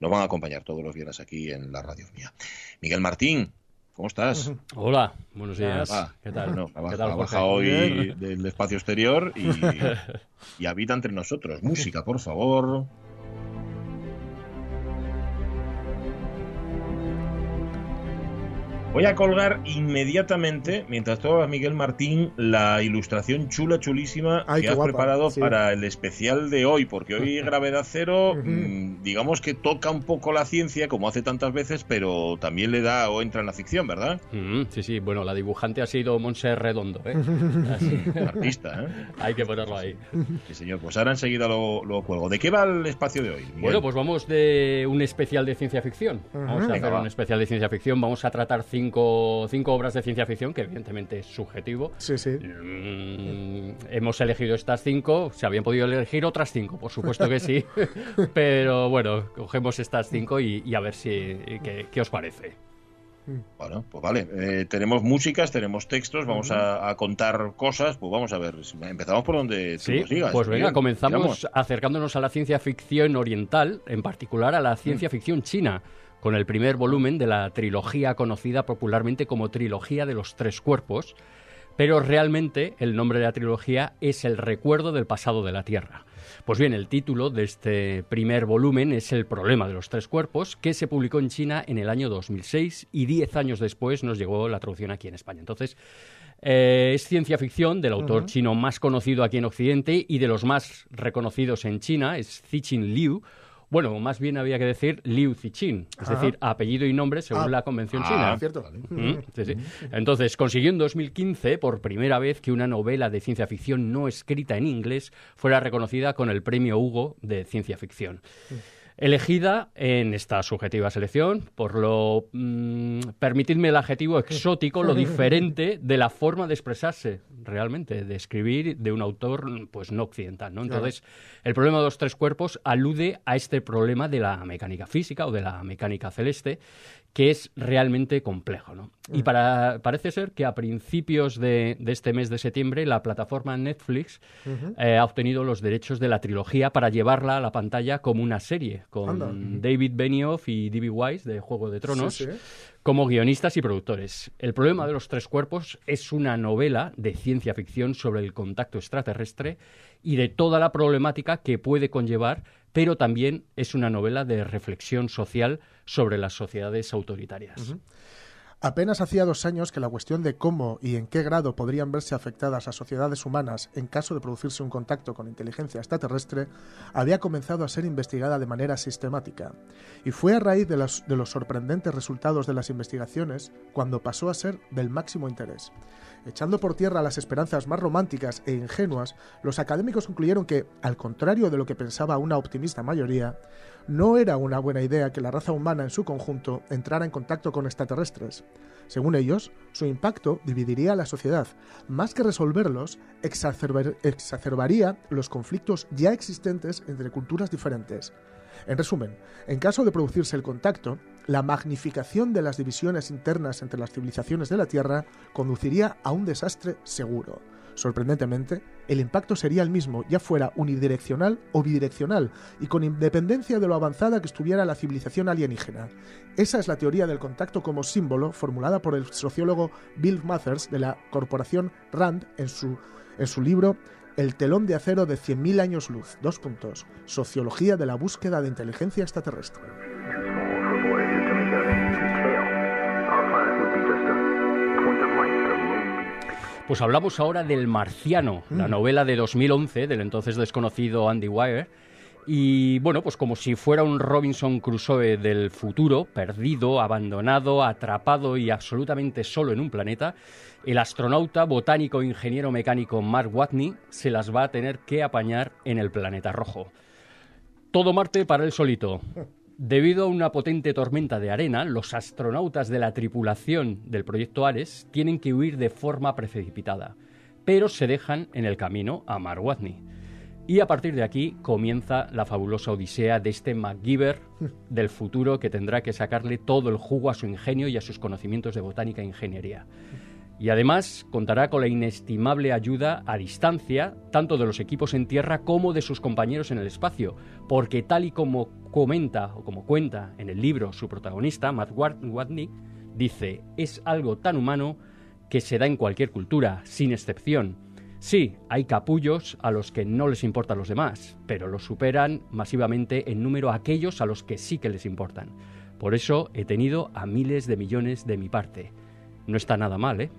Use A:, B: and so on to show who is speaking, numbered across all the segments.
A: nos van a acompañar todos los viernes aquí en la radio mía. Miguel Martín, ¿Cómo estás?
B: Hola, buenos días. ¿Qué tal?
A: Bueno, ¿Qué hoy del espacio exterior y, y habita entre nosotros. Música, por favor. Voy a colgar inmediatamente, mientras tú Miguel Martín, la ilustración chula, chulísima que has preparado para el especial de hoy, porque hoy Gravedad Cero, mm, digamos que toca un poco la ciencia, como hace tantas veces, pero también le da o entra en la ficción, ¿verdad?
B: sí, sí, bueno, la dibujante ha sido Monse Redondo, ¿eh?
A: Artista, ¿eh?
B: Hay que ponerlo ahí.
A: Sí, señor, pues ahora enseguida lo, lo cuelgo. ¿De qué va el espacio de hoy?
B: Bueno, pues vamos de un especial de ciencia ficción. Vamos a hacer un especial de ciencia ficción, vamos a tratar cinco cinco, obras de ciencia ficción, que evidentemente es subjetivo.
C: Sí, sí.
B: Mm, hemos elegido estas cinco, se habían podido elegir otras cinco, por supuesto que sí, pero bueno, cogemos estas cinco y, a ver si qué, os parece.
A: Bueno, pues vale. Eh, tenemos músicas, tenemos textos, vamos a, contar cosas. Pues vamos a ver. Empezamos por donde tú nos digas.
B: Pues venga, comenzamos acercándonos a la ciencia ficción oriental, en particular a la ciencia mm. ficción china con el primer volumen de la trilogía conocida popularmente como Trilogía de los Tres Cuerpos, pero realmente el nombre de la trilogía es El recuerdo del pasado de la Tierra. Pues bien, el título de este primer volumen es El problema de los tres cuerpos, que se publicó en China en el año 2006 y diez años después nos llegó la traducción aquí en España. Entonces, eh, es ciencia ficción del autor chino más conocido aquí en Occidente y de los más reconocidos en China, es Cixin Liu, bueno, más bien había que decir Liu Cixin, es decir, apellido y nombre según ah. la Convención
C: ah,
B: China.
C: Cierto,
B: sí, sí. Entonces, consiguió en 2015 por primera vez que una novela de ciencia ficción no escrita en inglés fuera reconocida con el premio Hugo de ciencia ficción elegida en esta subjetiva selección por lo, mm, permitidme el adjetivo exótico, lo diferente de la forma de expresarse realmente, de escribir de un autor pues no occidental, ¿no? Entonces, el problema de los tres cuerpos alude a este problema de la mecánica física o de la mecánica celeste que es realmente complejo. ¿no? Y mm. para, parece ser que a principios de, este mes de septiembre la plataforma Netflix eh, ha obtenido los derechos de la trilogía para llevarla a la pantalla como una serie, con David Benioff y D.B. Weiss de Juego de Tronos. como guionistas y productores. El problema de los tres cuerpos es una novela de ciencia ficción sobre el contacto extraterrestre y de toda la problemática que puede conllevar pero también es una novela de reflexión social sobre las sociedades autoritarias.
C: Apenas hacía dos años que la cuestión de cómo y en qué grado podrían verse afectadas a sociedades humanas en caso de producirse un contacto con inteligencia extraterrestre había comenzado a ser investigada de manera sistemática. Y fue a raíz de los, de los sorprendentes resultados de las investigaciones cuando pasó a ser del máximo interés. Echando por tierra las esperanzas más románticas e ingenuas, los académicos concluyeron que, al contrario de lo que pensaba una optimista mayoría, no era una buena idea que la raza humana en su conjunto entrara en contacto con extraterrestres. Según ellos, su impacto dividiría a la sociedad, más que resolverlos, exacerbaría los conflictos ya existentes entre culturas diferentes. En resumen, en caso de producirse el contacto, la magnificación de las divisiones internas entre las civilizaciones de la Tierra conduciría a un desastre seguro. Sorprendentemente, el impacto sería el mismo, ya fuera unidireccional o bidireccional, y con independencia de lo avanzada que estuviera la civilización alienígena. Esa es la teoría del contacto como símbolo formulada por el sociólogo Bill Mathers de la corporación RAND en su, en su libro El telón de acero de 100.000 años luz. Dos puntos. Sociología de la búsqueda de inteligencia extraterrestre.
B: Pues hablamos ahora del Marciano, la mm. novela de 2011 del entonces desconocido Andy Weir. Y bueno, pues como si fuera un Robinson Crusoe del futuro, perdido, abandonado, atrapado y absolutamente solo en un planeta, el astronauta, botánico e ingeniero mecánico Mark Watney se las va a tener que apañar en el planeta rojo. Todo Marte para él solito. Debido a una potente tormenta de arena, los astronautas de la tripulación del proyecto Ares tienen que huir de forma precipitada, pero se dejan en el camino a Mar Watney. Y a partir de aquí comienza la fabulosa odisea de este MacGyver del futuro que tendrá que sacarle todo el jugo a su ingenio y a sus conocimientos de botánica e ingeniería. Y además contará con la inestimable ayuda a distancia tanto de los equipos en tierra como de sus compañeros en el espacio, porque tal y como comenta o como cuenta en el libro su protagonista, Matt Watney, dice, es algo tan humano que se da en cualquier cultura, sin excepción. Sí, hay capullos a los que no les importan los demás, pero los superan masivamente en número aquellos a los que sí que les importan. Por eso he tenido a miles de millones de mi parte. No está nada mal, ¿eh?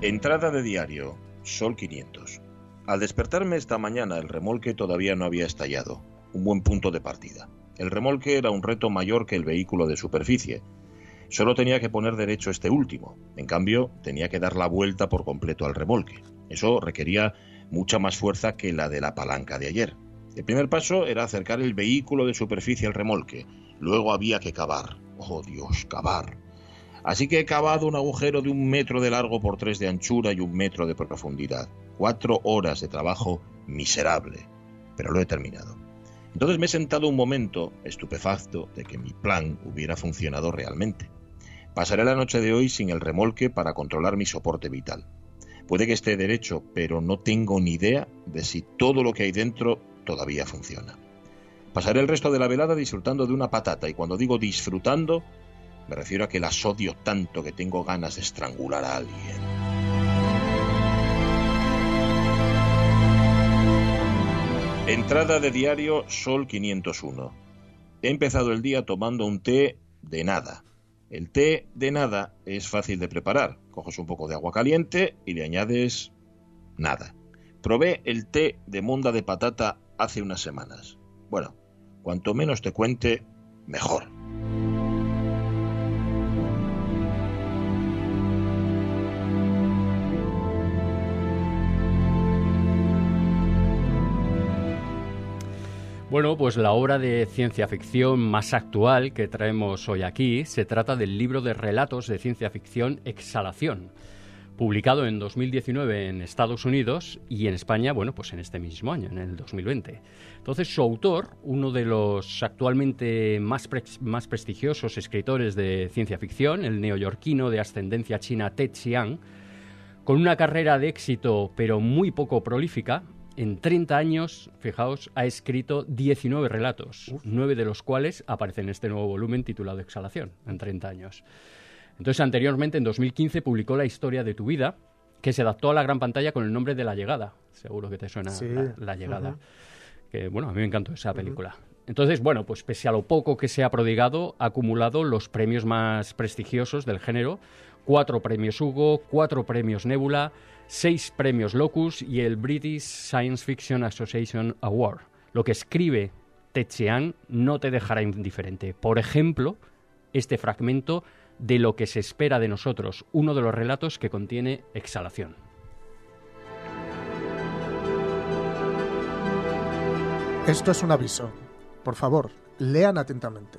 A: Entrada de diario, Sol 500. Al despertarme esta mañana el remolque todavía no había estallado. Un buen punto de partida. El remolque era un reto mayor que el vehículo de superficie. Solo tenía que poner derecho este último. En cambio, tenía que dar la vuelta por completo al remolque. Eso requería mucha más fuerza que la de la palanca de ayer. El primer paso era acercar el vehículo de superficie al remolque. Luego había que cavar. Oh Dios, cavar. Así que he cavado un agujero de un metro de largo por tres de anchura y un metro de profundidad. Cuatro horas de trabajo miserable, pero lo he terminado. Entonces me he sentado un momento, estupefacto, de que mi plan hubiera funcionado realmente. Pasaré la noche de hoy sin el remolque para controlar mi soporte vital. Puede que esté derecho, pero no tengo ni idea de si todo lo que hay dentro todavía funciona. Pasaré el resto de la velada disfrutando de una patata y cuando digo disfrutando me refiero a que las odio tanto que tengo ganas de estrangular a alguien. Entrada de diario Sol 501. He empezado el día tomando un té de nada. El té de nada es fácil de preparar. Coges un poco de agua caliente y le añades nada. Probé el té de monda de patata hace unas semanas. Bueno, cuanto menos te cuente, mejor.
B: Bueno, pues la obra de ciencia ficción más actual que traemos hoy aquí se trata del libro de relatos de ciencia ficción Exhalación, publicado en 2019 en Estados Unidos y en España, bueno, pues en este mismo año, en el 2020. Entonces, su autor, uno de los actualmente más, más prestigiosos escritores de ciencia ficción, el neoyorquino de ascendencia china Ted Chiang, con una carrera de éxito pero muy poco prolífica, en 30 años, fijaos, ha escrito 19 relatos, nueve de los cuales aparecen en este nuevo volumen titulado Exhalación, en 30 años. Entonces, anteriormente, en 2015, publicó La historia de tu vida, que se adaptó a la gran pantalla con el nombre de La llegada. Seguro que te suena la, llegada. Que, bueno, a mí me encantó esa película. Entonces, bueno, pues pese a lo poco que se ha prodigado, ha acumulado los premios más prestigiosos del género, cuatro premios Hugo, cuatro premios Nebula, seis premios Locus y el British Science Fiction Association Award. Lo que escribe Chiang no te dejará indiferente. Por ejemplo, este fragmento de lo que se espera de nosotros, uno de los relatos que contiene exhalación.
C: Esto es un aviso. Por favor, lean atentamente.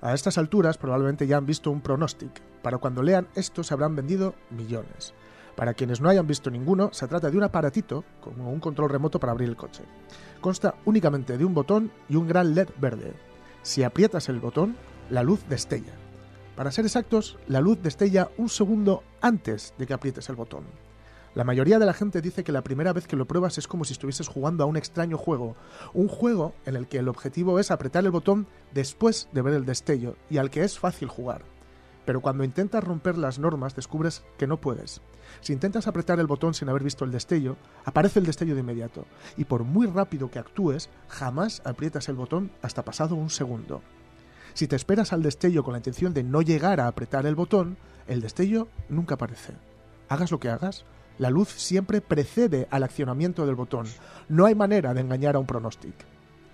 C: A estas alturas probablemente ya han visto un pronóstico. Para cuando lean esto se habrán vendido millones. Para quienes no hayan visto ninguno, se trata de un aparatito, como un control remoto para abrir el coche. Consta únicamente de un botón y un gran LED verde. Si aprietas el botón, la luz destella. Para ser exactos, la luz destella un segundo antes de que aprietes el botón. La mayoría de la gente dice que la primera vez que lo pruebas es como si estuvieses jugando a un extraño juego, un juego en el que el objetivo es apretar el botón después de ver el destello y al que es fácil jugar. Pero cuando intentas romper las normas descubres que no puedes. Si intentas apretar el botón sin haber visto el destello, aparece el destello de inmediato, y por muy rápido que actúes, jamás aprietas el botón hasta pasado un segundo. Si te esperas al destello con la intención de no llegar a apretar el botón, el destello nunca aparece. Hagas lo que hagas, la luz siempre precede al accionamiento del botón. No hay manera de engañar a un pronóstico.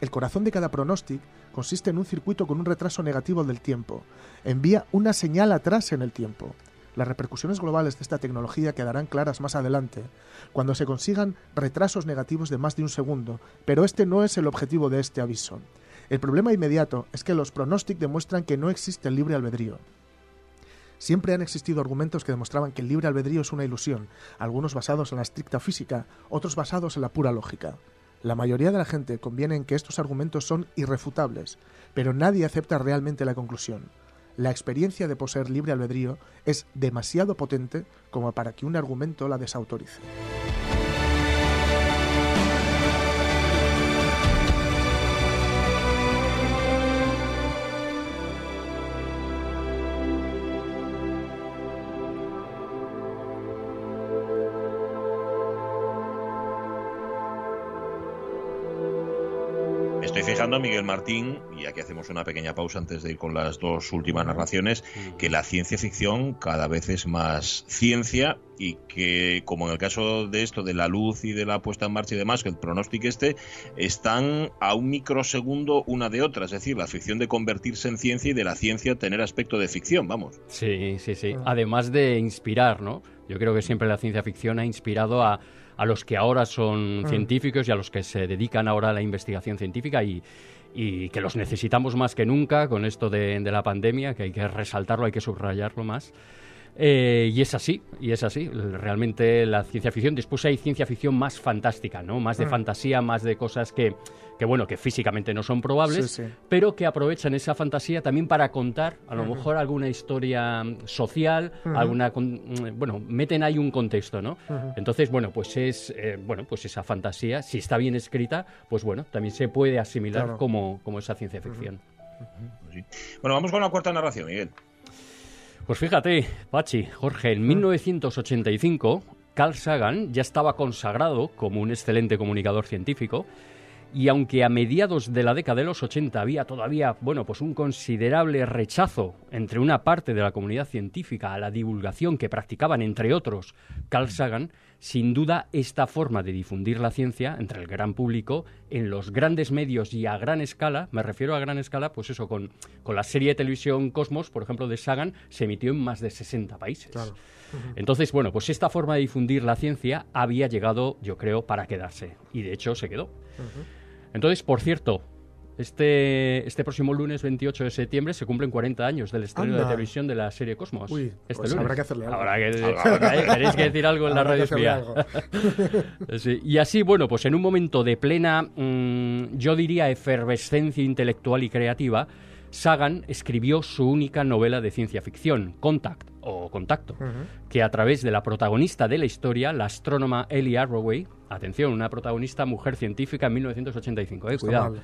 C: El corazón de cada pronóstico consiste en un circuito con un retraso negativo del tiempo. Envía una señal atrás en el tiempo. Las repercusiones globales de esta tecnología quedarán claras más adelante, cuando se consigan retrasos negativos de más de un segundo, pero este no es el objetivo de este aviso. El problema inmediato es que los pronósticos demuestran que no existe el libre albedrío. Siempre han existido argumentos que demostraban que el libre albedrío es una ilusión, algunos basados en la estricta física, otros basados en la pura lógica. La mayoría de la gente conviene en que estos argumentos son irrefutables, pero nadie acepta realmente la conclusión. La experiencia de poseer libre albedrío es demasiado potente como para que un argumento la desautorice.
A: Fijando, Miguel Martín, y aquí hacemos una pequeña pausa antes de ir con las dos últimas narraciones, que la ciencia ficción cada vez es más ciencia y que, como en el caso de esto, de la luz y de la puesta en marcha y demás, que el pronóstico este, están a un microsegundo una de otra. Es decir, la ficción de convertirse en ciencia y de la ciencia tener aspecto de ficción, vamos.
B: Sí, sí, sí. Además de inspirar, ¿no? Yo creo que siempre la ciencia ficción ha inspirado a a los que ahora son mm. científicos y a los que se dedican ahora a la investigación científica y, que los necesitamos más que nunca con esto de, de la pandemia, que hay que resaltarlo, hay que subrayarlo más. Eh, y es así, y es así. Realmente la ciencia ficción, después hay ciencia ficción más fantástica, ¿no? Más de mm. fantasía, más de cosas que, que, bueno, que físicamente no son probables, pero que aprovechan esa fantasía también para contar, a lo mejor, alguna historia social, alguna, mm, bueno, meten ahí un contexto, ¿no? Entonces, bueno, pues es, eh, bueno, pues esa fantasía, si está bien escrita, pues bueno, también se puede asimilar como, como esa ciencia ficción.
A: Bueno, vamos con la cuarta narración, Miguel.
B: Pues fíjate, Pachi, Jorge, en 1985 Carl Sagan ya estaba consagrado como un excelente comunicador científico y aunque a mediados de la década de los 80 había todavía, bueno, pues un considerable rechazo entre una parte de la comunidad científica a la divulgación que practicaban entre otros Carl Sagan, sin duda, esta forma de difundir la ciencia entre el gran público en los grandes medios y a gran escala, me refiero a gran escala, pues eso, con, la serie de televisión Cosmos, por ejemplo, de Sagan, se emitió en más de 60 países. Entonces, bueno, pues esta forma de difundir la ciencia había llegado, yo creo, para quedarse. Y de hecho se quedó. Entonces, por cierto, este, este próximo lunes 28 de septiembre se cumplen 40 años del estreno de televisión de la serie Cosmos.
C: Uy,
B: este
C: pues habrá que hacerle algo.
B: Habrá que, tenéis que decir algo en la radio espía. y así, bueno, pues en un momento de plena, mm, yo diría, efervescencia intelectual y creativa, Sagan escribió su única novela de ciencia ficción, Contact o Contacto, que a través de la protagonista de la historia, la astrónoma Ellie Arroway, atención, una protagonista mujer científica en 1985, eh, cuidado,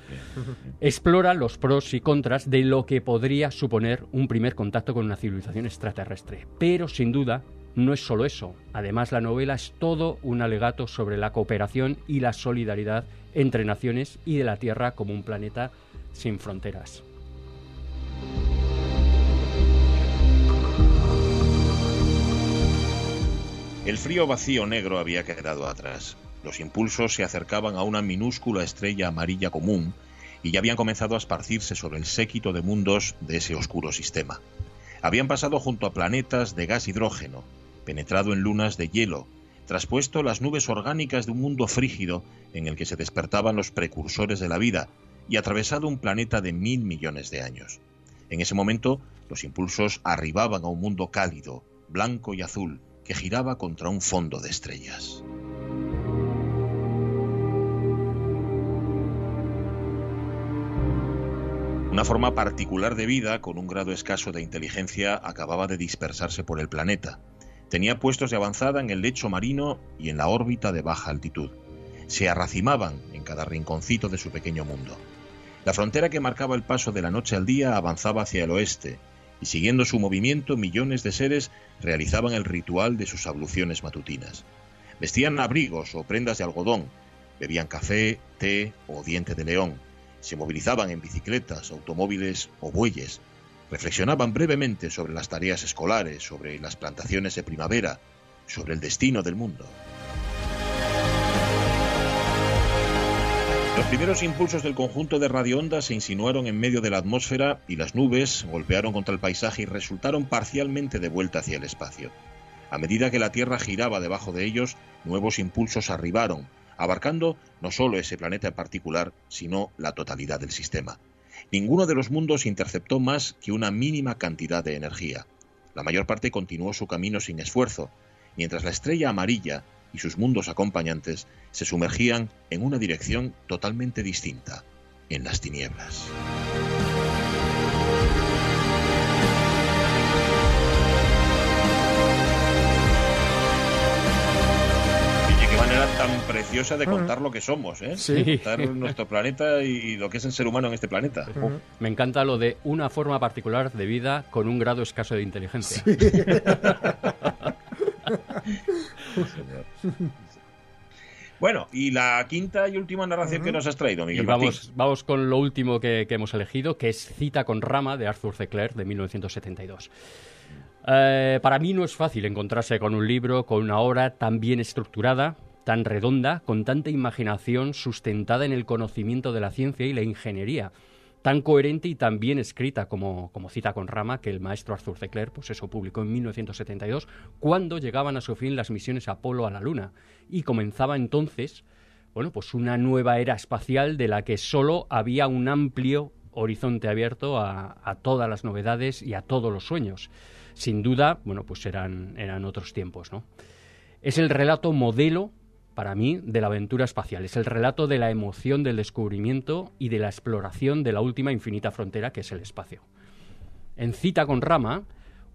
B: explora los pros y contras de lo que podría suponer un primer contacto con una civilización extraterrestre. Pero sin duda, no es solo eso. Además, la novela es todo un alegato sobre la cooperación y la solidaridad entre naciones y de la Tierra como un planeta sin fronteras.
A: El frío vacío negro había quedado atrás. Los impulsos se acercaban a una minúscula estrella amarilla común y ya habían comenzado a esparcirse sobre el séquito de mundos de ese oscuro sistema. Habían pasado junto a planetas de gas hidrógeno, penetrado en lunas de hielo, traspuesto las nubes orgánicas de un mundo frígido en el que se despertaban los precursores de la vida y atravesado un planeta de mil millones de años. En ese momento, los impulsos arribaban a un mundo cálido, blanco y azul, que giraba contra un fondo de estrellas. Una forma particular de vida, con un grado escaso de inteligencia, acababa de dispersarse por el planeta. Tenía puestos de avanzada en el lecho marino y en la órbita de baja altitud. Se arracimaban en cada rinconcito de su pequeño mundo. La frontera que marcaba el paso de la noche al día avanzaba hacia el oeste, y siguiendo su movimiento millones de seres realizaban el ritual de sus abluciones matutinas. Vestían abrigos o prendas de algodón, bebían café, té o diente de león, se movilizaban en bicicletas, automóviles o bueyes, reflexionaban brevemente sobre las tareas escolares, sobre las plantaciones de primavera, sobre el destino del mundo. Los primeros impulsos del conjunto de radioondas se insinuaron en medio de la atmósfera y las nubes golpearon contra el paisaje y resultaron parcialmente de vuelta hacia el espacio. A medida que la Tierra giraba debajo de ellos, nuevos impulsos arribaron, abarcando no solo ese planeta en particular, sino la totalidad del sistema. Ninguno de los mundos interceptó más que una mínima cantidad de energía. La mayor parte continuó su camino sin esfuerzo, mientras la estrella amarilla y sus mundos acompañantes se sumergían en una dirección totalmente distinta, en las tinieblas. manera tan preciosa de contar lo que somos, ¿eh? Sí. Contar nuestro planeta y lo que es el ser humano en este planeta.
B: Me encanta lo de una forma particular de vida con un grado escaso de inteligencia.
A: Bueno, y la quinta y última narración que nos has traído, Miguel.
B: vamos, vamos con lo último que, hemos elegido, que es Cita con Rama de Arthur C. Clarke de 1972. Eh, para mí no es fácil encontrarse con un libro, con una obra tan bien estructurada, tan redonda, con tanta imaginación sustentada en el conocimiento de la ciencia y la ingeniería, tan coherente y tan bien escrita como, como cita con Rama que el maestro Arthur C. Clarke pues eso publicó en 1972, cuando llegaban a su fin las misiones Apolo a la Luna y comenzaba entonces bueno, pues una nueva era espacial de la que solo había un amplio horizonte abierto a, todas las novedades y a todos los sueños. Sin duda, bueno, pues eran, eran otros tiempos, ¿no? Es el relato modelo para mí, de la aventura espacial. Es el relato de la emoción del descubrimiento y de la exploración de la última infinita frontera que es el espacio. En Cita con Rama,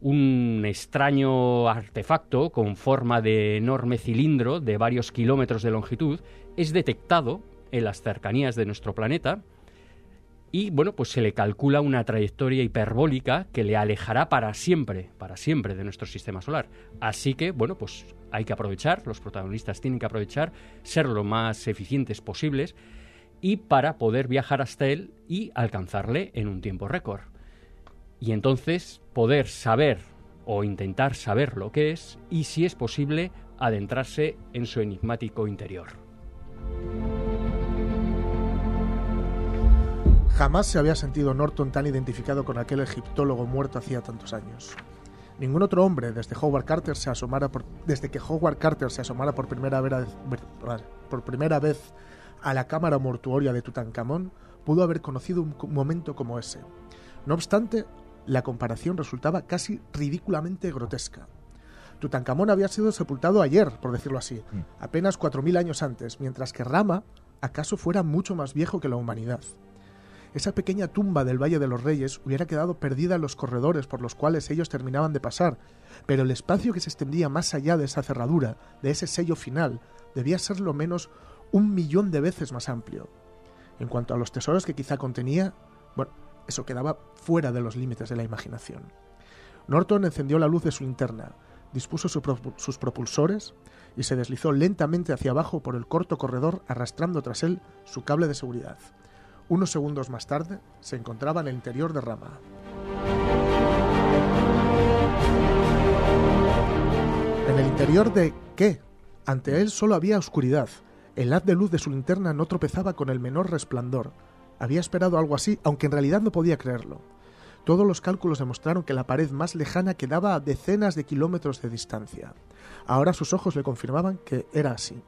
B: un extraño artefacto con forma de enorme cilindro de varios kilómetros de longitud es detectado en las cercanías de nuestro planeta y bueno, pues se le calcula una trayectoria hiperbólica que le alejará para siempre, para siempre de nuestro sistema solar. Así que, bueno, pues hay que aprovechar, los protagonistas tienen que aprovechar, ser lo más eficientes posibles y para poder viajar hasta él y alcanzarle en un tiempo récord. Y entonces poder saber o intentar saber lo que es y si es posible adentrarse en su enigmático interior.
C: Jamás se había sentido Norton tan identificado con aquel egiptólogo muerto hacía tantos años. Ningún otro hombre desde Howard Carter se asomara desde que Howard Carter se asomara por primera vez, por primera vez a la cámara mortuoria de Tutankamón pudo haber conocido un momento como ese. No obstante, la comparación resultaba casi ridículamente grotesca. Tutankamón había sido sepultado ayer, por decirlo así, mm. apenas 4.000 años antes, mientras que Rama acaso fuera mucho más viejo que la humanidad. Esa pequeña tumba del Valle de los Reyes hubiera quedado perdida en los corredores por los cuales ellos terminaban de pasar, pero el espacio que se extendía más allá de esa cerradura, de ese sello final, debía ser lo menos un millón de veces más amplio. En cuanto a los tesoros que quizá contenía, bueno, eso quedaba fuera de los límites de la imaginación. Norton encendió la luz de su linterna, dispuso sus propulsores y se deslizó lentamente hacia abajo por el corto corredor arrastrando tras él su cable de seguridad. Unos segundos más tarde, se encontraba en el interior de Rama. ¿En el interior de qué? Ante él solo había oscuridad. El haz de luz de su linterna no tropezaba con el menor resplandor. Había esperado algo así, aunque en realidad no podía creerlo. Todos los cálculos demostraron que la pared más lejana quedaba a decenas de kilómetros de distancia. Ahora sus ojos le confirmaban que era así.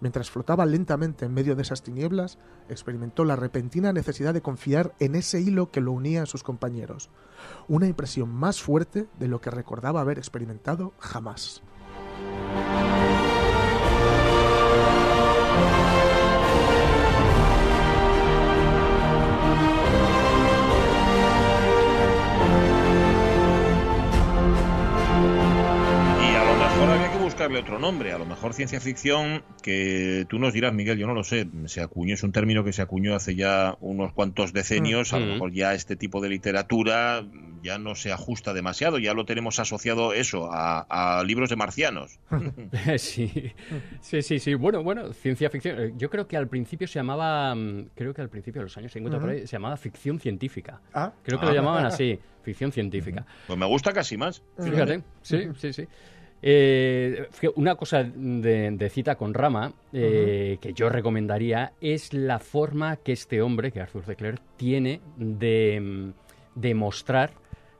C: Mientras flotaba lentamente en medio de esas tinieblas, experimentó la repentina necesidad de confiar en ese hilo que lo unía a sus compañeros, una impresión más fuerte de lo que recordaba haber experimentado jamás.
A: Buscarle otro nombre. A lo mejor ciencia ficción, que tú nos dirás, Miguel, yo no lo sé, se acuñó, es un término que se acuñó hace ya unos cuantos decenios. A lo mm. mejor ya este tipo de literatura ya no se ajusta demasiado, ya lo tenemos asociado eso a, libros de marcianos.
B: sí, sí, sí, sí. Bueno, bueno, ciencia ficción. Eh, yo creo que al principio se llamaba, mm, creo que al principio de los años 50 se llamaba ficción científica. Ah. Creo que lo ah. llamaban así, ficción científica.
A: Pues me gusta casi más.
B: Fíjate, sí, sí, sí. Eh, una cosa de, cita con Rama eh, que yo recomendaría es la forma que este hombre, que Arthur de tiene de, de mostrar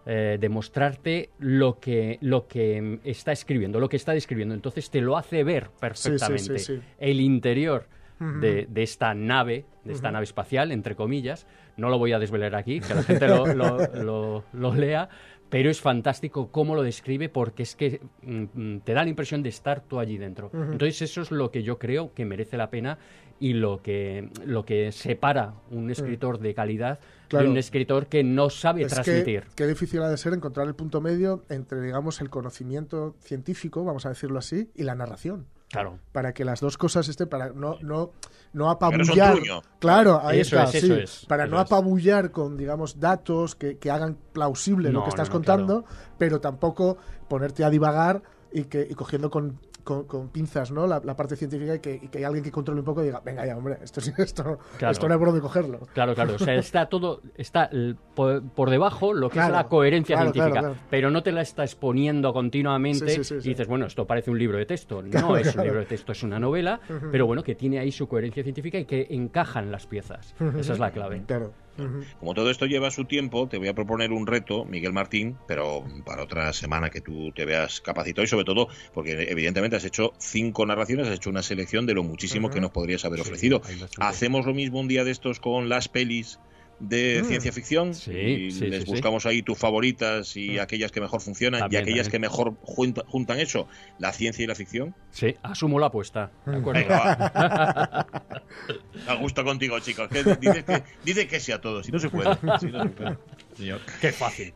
B: eh, de mostrarte lo que, lo que está escribiendo, lo que está describiendo. Entonces te lo hace ver perfectamente. El interior de, esta nave, de esta nave espacial, entre comillas. No lo voy a desvelar aquí, que la gente lo, lo lea, pero es fantástico cómo lo describe porque es que mm, mm, te da la impresión de estar tú allí dentro. Entonces eso es lo que yo creo que merece la pena y lo que, lo que separa un mm. escritor de calidad de un escritor que no sabe transmitir.
C: qué difícil ha de ser encontrar el punto medio entre, digamos, el conocimiento científico, vamos a decirlo así, y la narración.
B: Claro.
C: Para que las dos cosas estén, para no, no, no apabullar. Claro, ahí está, sí. para no apabullar con, digamos, datos que, que hagan plausible lo que estás contando, pero tampoco ponerte a divagar y que y cogiendo con con, pinzas ¿no? La, parte científica y que, hay alguien que controle un poco y diga, venga ya, hombre, esto, esto, esto no hay por dónde cogerlo.
B: Claro, claro, o sea, está todo, está por, debajo lo que es la coherencia científica, pero no te la está exponiendo continuamente y dices, bueno, esto parece un libro de texto. No es un libro de texto, es una novela, pero bueno, que tiene ahí su coherencia científica y que encajan las piezas. Esa es la clave.
C: Claro.
A: Como todo esto lleva su tiempo, te voy a proponer un reto, Miguel Martín, pero para otra semana que tú te veas capacitado y sobre todo porque evidentemente has hecho cinco narraciones, has hecho una selección de lo muchísimo que nos podrías haber ofrecido. Hacemos lo mismo un día de estos con las pelis de mm. ciencia ficción y les buscamos ahí tus favoritas y mm. aquellas que mejor funcionan y aquellas que mejor juntan eso, la ciencia y la ficción.
B: Sí, asumo la apuesta. De acuerdo.
A: a gusto contigo, chicos. Que dice, que, dice que sí a todos, si no se puede.
B: Señor. Qué fácil.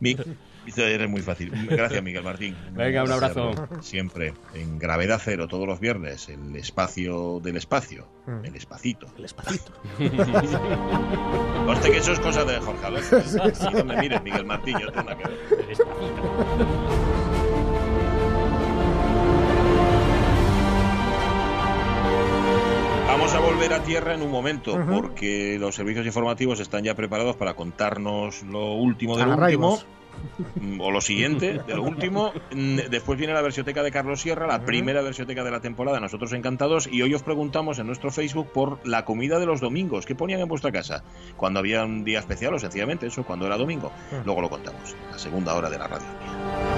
A: Es muy fácil. Gracias, Miguel Martín.
B: Venga, un abrazo.
A: Siempre en Gravedad Cero, todos los viernes, el espacio del espacio. Mm. El espacito.
C: El espacito.
A: Conste que eso es cosa de Jorge Alonso. No me mires, Miguel Martín, yo tengo que ver. El espacito. Vamos a volver a tierra en un momento, porque los servicios informativos están ya preparados para contarnos lo último de lo último. Mm, o lo siguiente, de lo último. Mm, después viene la versioteca de Carlos Sierra, la primera versioteca de la temporada, nosotros encantados, y hoy os preguntamos en nuestro Facebook por la comida de los domingos. ¿Qué ponían en vuestra casa? Cuando había un día especial o sencillamente eso, cuando era domingo. Luego lo contamos, la segunda hora de la radio.